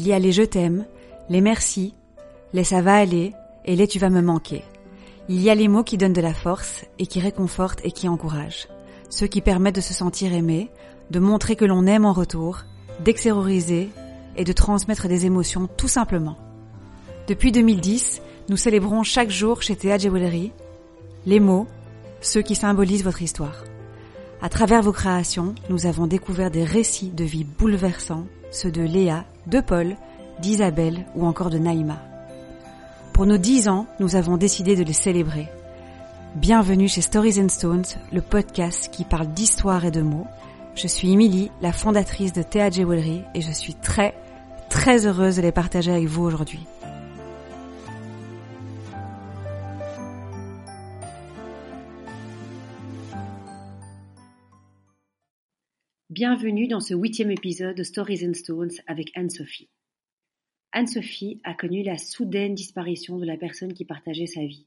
Il y a les je t'aime, les merci, les ça va aller et les tu vas me manquer. Il y a les mots qui donnent de la force et qui réconfortent et qui encouragent. Ceux qui permettent de se sentir aimé, de montrer que l'on aime en retour, d'extérioriser et de transmettre des émotions tout simplement. Depuis 2010, nous célébrons chaque jour chez Théa Jewelry les mots, ceux qui symbolisent votre histoire. À travers vos créations, nous avons découvert des récits de vie bouleversants, ceux de Léa, de Paul, d'Isabelle ou encore de Naïma. Pour nos dix ans, nous avons décidé de les célébrer. Bienvenue chez Stories and Stones, le podcast qui parle d'histoire et de mots. Je suis Emily, la fondatrice de Théa Jewelry et je suis très, très heureuse de les partager avec vous aujourd'hui. Bienvenue dans ce huitième épisode de Stories and Stones avec Anne-Sophie. Anne-Sophie a connu la soudaine disparition de la personne qui partageait sa vie.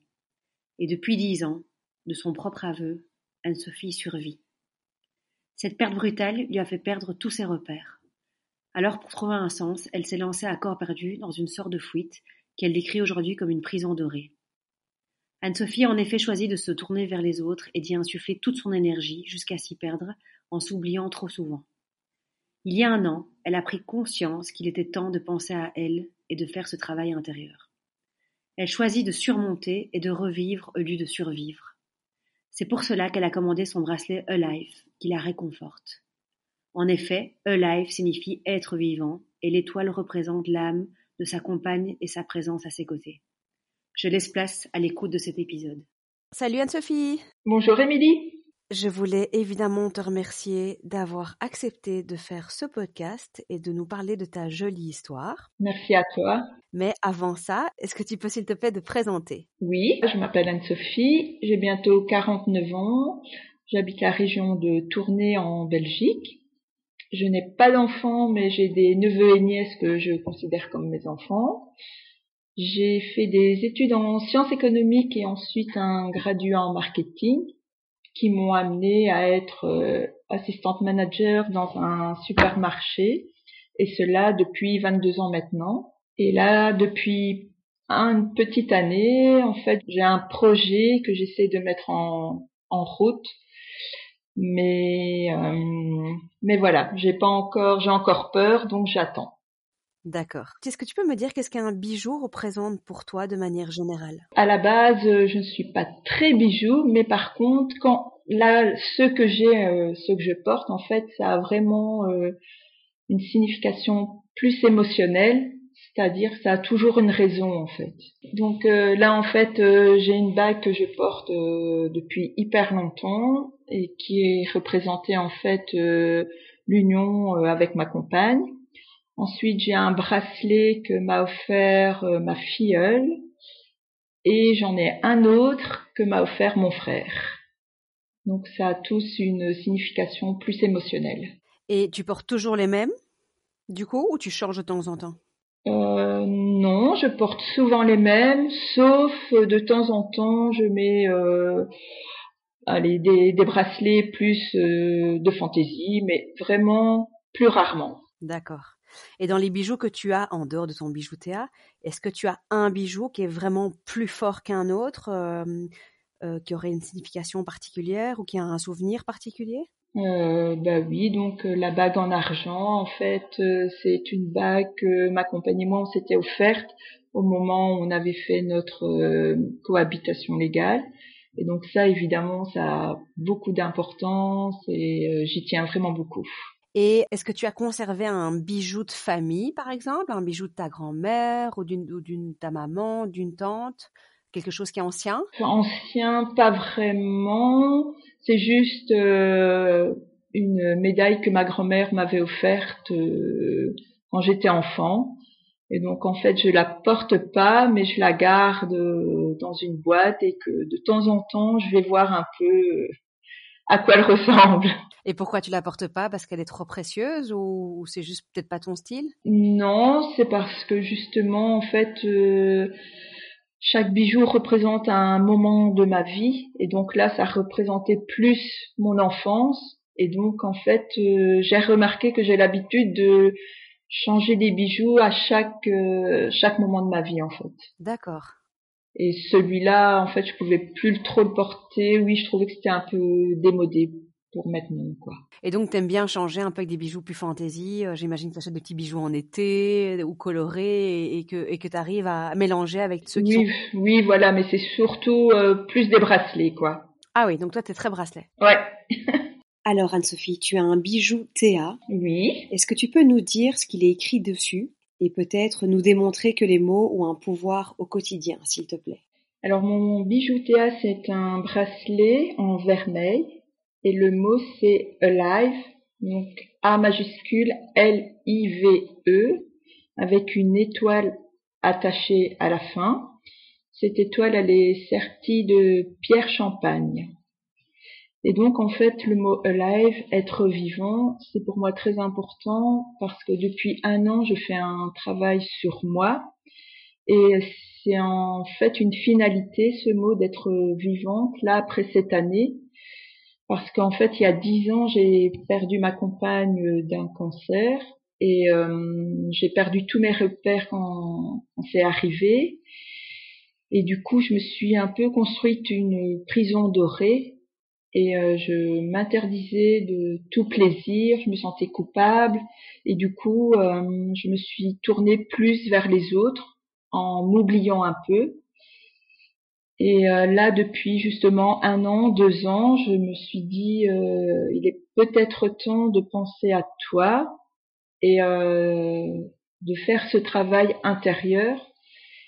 Et depuis dix ans, de son propre aveu, Anne-Sophie survit. Cette perte brutale lui a fait perdre tous ses repères. Alors, pour trouver un sens, elle s'est lancée à corps perdu dans une sorte de fuite qu'elle décrit aujourd'hui comme une prison dorée. Anne-Sophie a en effet choisi de se tourner vers les autres et d'y insuffler toute son énergie jusqu'à s'y perdre en s'oubliant trop souvent. Il y a un an, elle a pris conscience qu'il était temps de penser à elle et de faire ce travail intérieur. Elle choisit de surmonter et de revivre au lieu de survivre. C'est pour cela qu'elle a commandé son bracelet Alive, qui la réconforte. En effet, Alive signifie être vivant, et l'étoile représente l'âme de sa compagne et sa présence à ses côtés. Je laisse place à l'écoute de cet épisode. Salut Anne-Sophie Bonjour Émilie je voulais évidemment te remercier d'avoir accepté de faire ce podcast et de nous parler de ta jolie histoire. Merci à toi. Mais avant ça, est-ce que tu peux s'il te plaît te présenter? Oui, je m'appelle Anne-Sophie, j'ai bientôt 49 ans, j'habite la région de Tournai en Belgique. Je n'ai pas d'enfants, mais j'ai des neveux et nièces que je considère comme mes enfants. J'ai fait des études en sciences économiques et ensuite un graduat en marketing qui m'ont amené à être euh, assistante manager dans un supermarché et cela depuis 22 ans maintenant. Et là, depuis une petite année, en fait, j'ai un projet que j'essaie de mettre en, en route. Mais euh, mais voilà, j'ai pas encore, j'ai encore peur, donc j'attends. D'accord. Est-ce que tu peux me dire qu'est-ce qu'un bijou représente pour toi de manière générale? À la base, je ne suis pas très bijou, mais par contre, quand là, ce que j'ai, euh, ce que je porte, en fait, ça a vraiment euh, une signification plus émotionnelle, c'est-à-dire ça a toujours une raison en fait. Donc euh, là, en fait, j'ai une bague que je porte depuis hyper longtemps et qui est représentée en fait l'union avec ma compagne. Ensuite, j'ai un bracelet que m'a offert euh, ma filleule et j'en ai un autre que m'a offert mon frère. Donc ça a tous une signification plus émotionnelle. Et tu portes toujours les mêmes, du coup, ou tu changes de temps en temps? Euh, Non, je porte souvent les mêmes, sauf euh, de temps en temps, je mets euh, allez, des, des bracelets plus euh, de fantaisie, mais vraiment plus rarement. D'accord. Et dans les bijoux que tu as en dehors de ton bijou Théa, est-ce que tu as un bijou qui est vraiment plus fort qu'un autre, euh, euh, qui aurait une signification particulière ou qui a un souvenir particulier? Euh, bah oui, donc la bague en argent, en fait, c'est une bague que ma compagne et moi on s'était offerte au moment où on avait fait notre cohabitation légale. Et donc ça, évidemment, ça a beaucoup d'importance et j'y tiens vraiment beaucoup. Et est-ce que tu as conservé un bijou de famille, par exemple, un bijou de ta grand-mère ou d'une ta maman, d'une tante, quelque chose qui est ancien? Ancien, pas vraiment. C'est juste euh, une médaille que ma grand-mère m'avait offerte euh, quand j'étais enfant. Et donc en fait, je la porte pas, mais je la garde euh, dans une boîte et que de temps en temps, je vais voir un peu à quoi elle ressemble. Et pourquoi tu la portes pas? Parce qu'elle est trop précieuse ou, c'est juste peut-être pas ton style? Non, c'est parce que justement, en fait, euh, chaque bijou représente un moment de ma vie, et donc là, ça représentait plus mon enfance, et donc en fait, euh, j'ai remarqué que j'ai l'habitude de changer des bijoux à chaque euh, chaque moment de ma vie en fait. D'accord. Et celui-là, en fait, je pouvais plus trop le porter. Oui, je trouvais que c'était un peu démodé pour maintenant, quoi. Et donc, t'aimes bien changer un peu avec des bijoux plus fantaisie. Euh, j'imagine que achètes des petits bijoux en été ou colorés et, que et que t'arrives à mélanger avec ceux qui oui, Oui, voilà, mais c'est surtout euh, plus des bracelets, quoi. Ah oui, donc toi, t'es très bracelet. Ouais. Alors, Anne-Sophie, tu as un bijou Théa. Oui. Est-ce que tu peux nous dire ce qu'il est écrit dessus? Et peut-être nous démontrer que les mots ont un pouvoir au quotidien, s'il te plaît Alors, mon bijou Théa, c'est un bracelet en vermeil et le mot c'est alive, donc A majuscule L-I-V-E, avec une étoile attachée à la fin. Cette étoile, elle est sertie de pierre champagne. Et donc, en fait, le mot alive, être vivant, c'est pour moi très important parce que depuis un an, je fais un travail sur moi. Et c'est en fait une finalité, ce mot d'être vivante, là, après cette année. Parce qu'en fait, il y a dix ans, j'ai perdu ma compagne d'un cancer et euh, j'ai perdu tous mes repères quand, quand c'est arrivé. Et du coup, je me suis un peu construite une prison dorée et euh, je m'interdisais de tout plaisir, je me sentais coupable et du coup euh, je me suis tournée plus vers les autres en m'oubliant un peu. Et euh, là, depuis justement un an, deux ans, je me suis dit, il est peut-être temps de penser à toi et de faire ce travail intérieur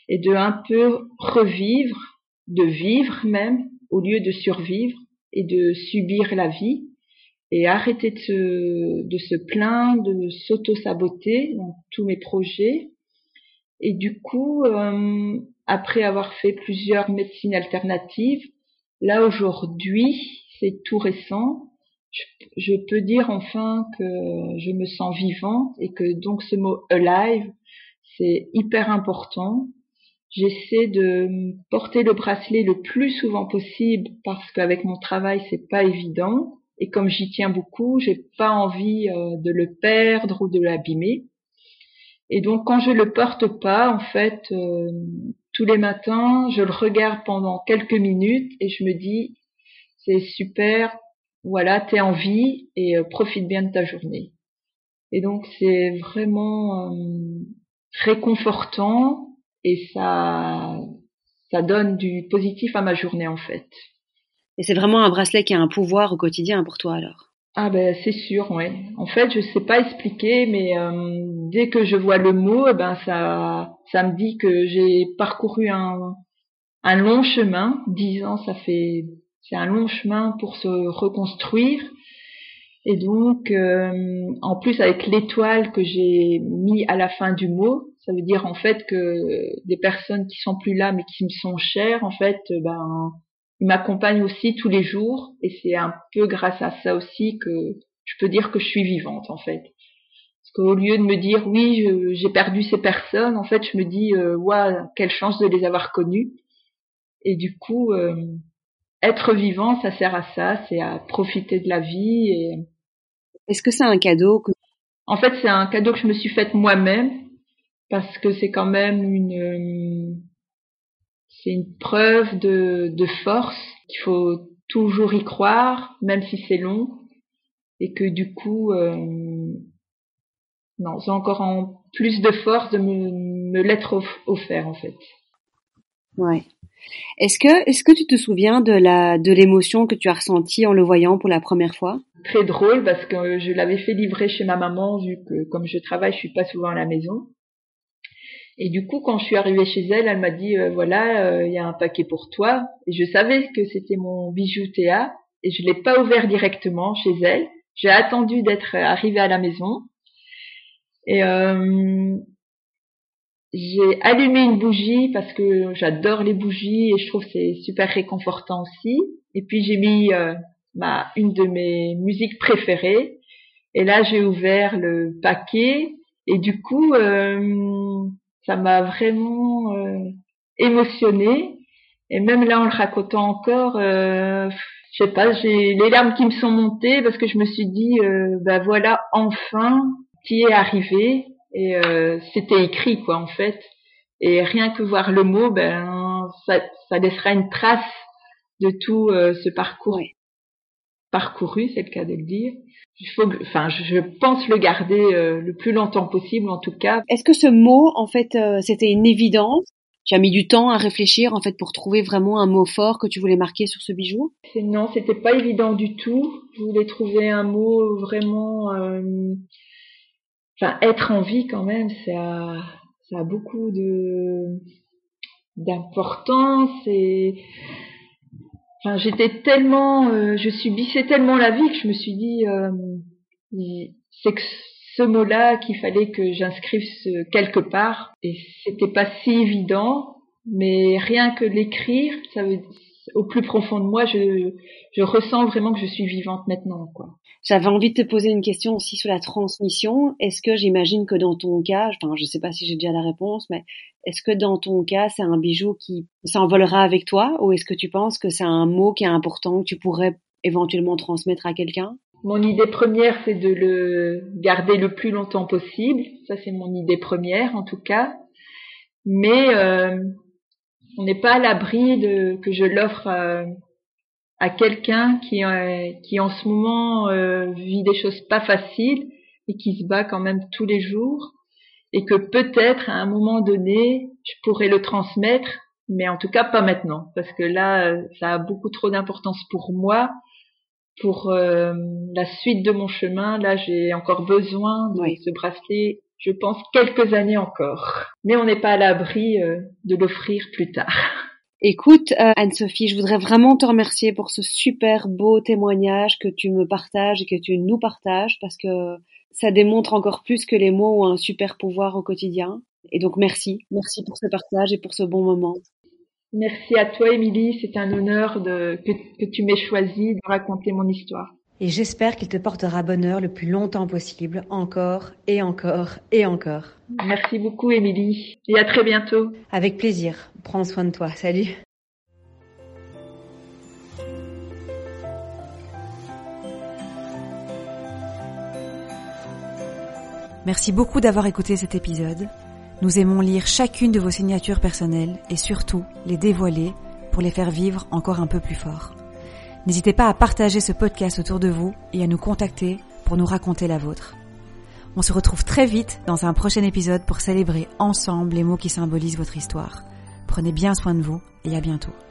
et de un peu revivre, de vivre même, au lieu de survivre, et de subir la vie et arrêter de se, de se plaindre, de s'auto-saboter dans tous mes projets. Et du coup, euh, après avoir fait plusieurs médecines alternatives, là aujourd'hui, c'est tout récent, je, je, peux dire enfin que je me sens vivante et que donc ce mot alive, c'est hyper important J'essaie de porter le bracelet le plus souvent possible parce qu'avec mon travail c'est pas évident et comme j'y tiens beaucoup, j'ai pas envie euh, de le perdre ou de l'abîmer. Et donc quand je le porte pas, en fait, euh, tous les matins, je le regarde pendant quelques minutes et je me dis c'est super, voilà, t'es en vie et euh, profite bien de ta journée. Et donc c'est vraiment réconfortant et ça, ça donne du positif à ma journée en fait. Et c'est vraiment un bracelet qui a un pouvoir au quotidien pour toi alors? Ah ben c'est sûr, ouais. En fait, je sais pas expliquer, mais euh, dès que je vois le mot, eh ben ça, ça me dit que j'ai parcouru un, un long chemin. Dix ans, ça fait, c'est un long chemin pour se reconstruire. Et donc, euh, en plus avec l'étoile que j'ai mis à la fin du mot, ça veut dire en fait que des personnes qui sont plus là mais qui me sont chères, en fait, ben, ils m'accompagnent aussi tous les jours et c'est un peu grâce à ça aussi que je peux dire que je suis vivante en fait. Parce qu'au lieu de me dire oui, j'ai perdu ces personnes, en fait, je me dis euh, quelle chance de les avoir connues. Et du coup, euh, être vivant, ça sert à ça, c'est à profiter de la vie. Et... Est-ce que c'est un cadeau que... En fait, c'est un cadeau que je me suis faite moi-même parce que c'est quand même une c'est une preuve de, de force qu'il faut toujours y croire même si c'est long et que du coup euh, non j'ai encore en plus de force de me, me l'être offert en fait. Ouais. Est-ce que est-ce que tu te souviens de la de l'émotion que tu as ressentie en le voyant pour la première fois? Très drôle parce que je l'avais fait livrer chez ma maman vu que comme je travaille je suis pas souvent à la maison et du coup, quand je suis arrivée chez elle, elle m'a dit euh, voilà, euh, il y a un paquet pour toi. Et je savais que c'était mon bijou Théa et je l'ai pas ouvert directement chez elle. J'ai attendu d'être arrivée à la maison et euh, j'ai allumé une bougie parce que j'adore les bougies et je trouve c'est super réconfortant aussi. Et puis j'ai mis ma une de mes musiques préférées et là j'ai ouvert le paquet et du coup ça m'a vraiment euh, émotionnée. Et même là, en le racontant encore, euh, je sais pas, j'ai les larmes qui me sont montées parce que je me suis dit, euh, ben voilà, enfin, qui est arrivé. et euh, c'était écrit quoi en fait. Et rien que voir le mot, ben ça, ça laissera une trace de tout euh, ce parcours parcouru, c'est le cas de le dire. Il faut, enfin, je pense le garder euh, le plus longtemps possible, en tout cas. Est-ce que ce mot, en fait, c'était une évidence? Tu as mis du temps à réfléchir en fait pour trouver vraiment un mot fort que tu voulais marquer sur ce bijou? Non, c'était pas évident du tout. Je voulais trouver un mot vraiment, euh... enfin être en vie quand même, ça, ça a beaucoup de d'importance et j'étais tellement, euh, je subissais tellement la vie que je me suis dit euh, c'est que ce mot-là qu'il fallait que j'inscrive quelque part. Et c'était pas si évident mais rien que l'écrire ça veut au plus profond de moi je, je ressens vraiment que je suis vivante maintenant quoi j'avais envie de te poser une question aussi sur la transmission est-ce que j'imagine que dans ton cas enfin je sais pas si j'ai déjà la réponse mais est-ce que dans ton cas c'est un bijou qui s'envolera avec toi? Ou est-ce que tu penses que c'est un mot qui est important que tu pourrais éventuellement transmettre à quelqu'un? Mon idée première, c'est de le garder le plus longtemps possible. Ça, c'est mon idée première, en tout cas. Mais euh, on n'est pas à l'abri de que je l'offre à, quelqu'un qui, euh, qui en ce moment euh, vit des choses pas faciles et qui se bat quand même tous les jours et que peut-être à un moment donné, je pourrais le transmettre, mais en tout cas pas maintenant parce que là, ça a beaucoup trop d'importance pour moi pour euh, la suite de mon chemin, là, j'ai encore besoin de ce bracelet, je pense, quelques années encore. Mais on n'est pas à l'abri euh, de l'offrir plus tard. Écoute, euh, Anne-Sophie, je voudrais vraiment te remercier pour ce super beau témoignage que tu me partages et que tu nous partages parce que ça démontre encore plus que les mots ont un super pouvoir au quotidien. Et donc merci, merci pour ce partage et pour ce bon moment. Merci à toi, Émilie. C'est un honneur de, que, que tu m'aies choisi de raconter mon histoire. Et j'espère qu'il te portera bonheur le plus longtemps possible, encore et encore et encore. Merci beaucoup, Émilie. Et à très bientôt. Avec plaisir. Prends soin de toi. Salut. Merci beaucoup d'avoir écouté cet épisode. Nous aimons lire chacune de vos signatures personnelles et surtout les dévoiler pour les faire vivre encore un peu plus fort. N'hésitez pas à partager ce podcast autour de vous et à nous contacter pour nous raconter la vôtre. On se retrouve très vite dans un prochain épisode pour célébrer ensemble les mots qui symbolisent votre histoire. Prenez bien soin de vous et à bientôt.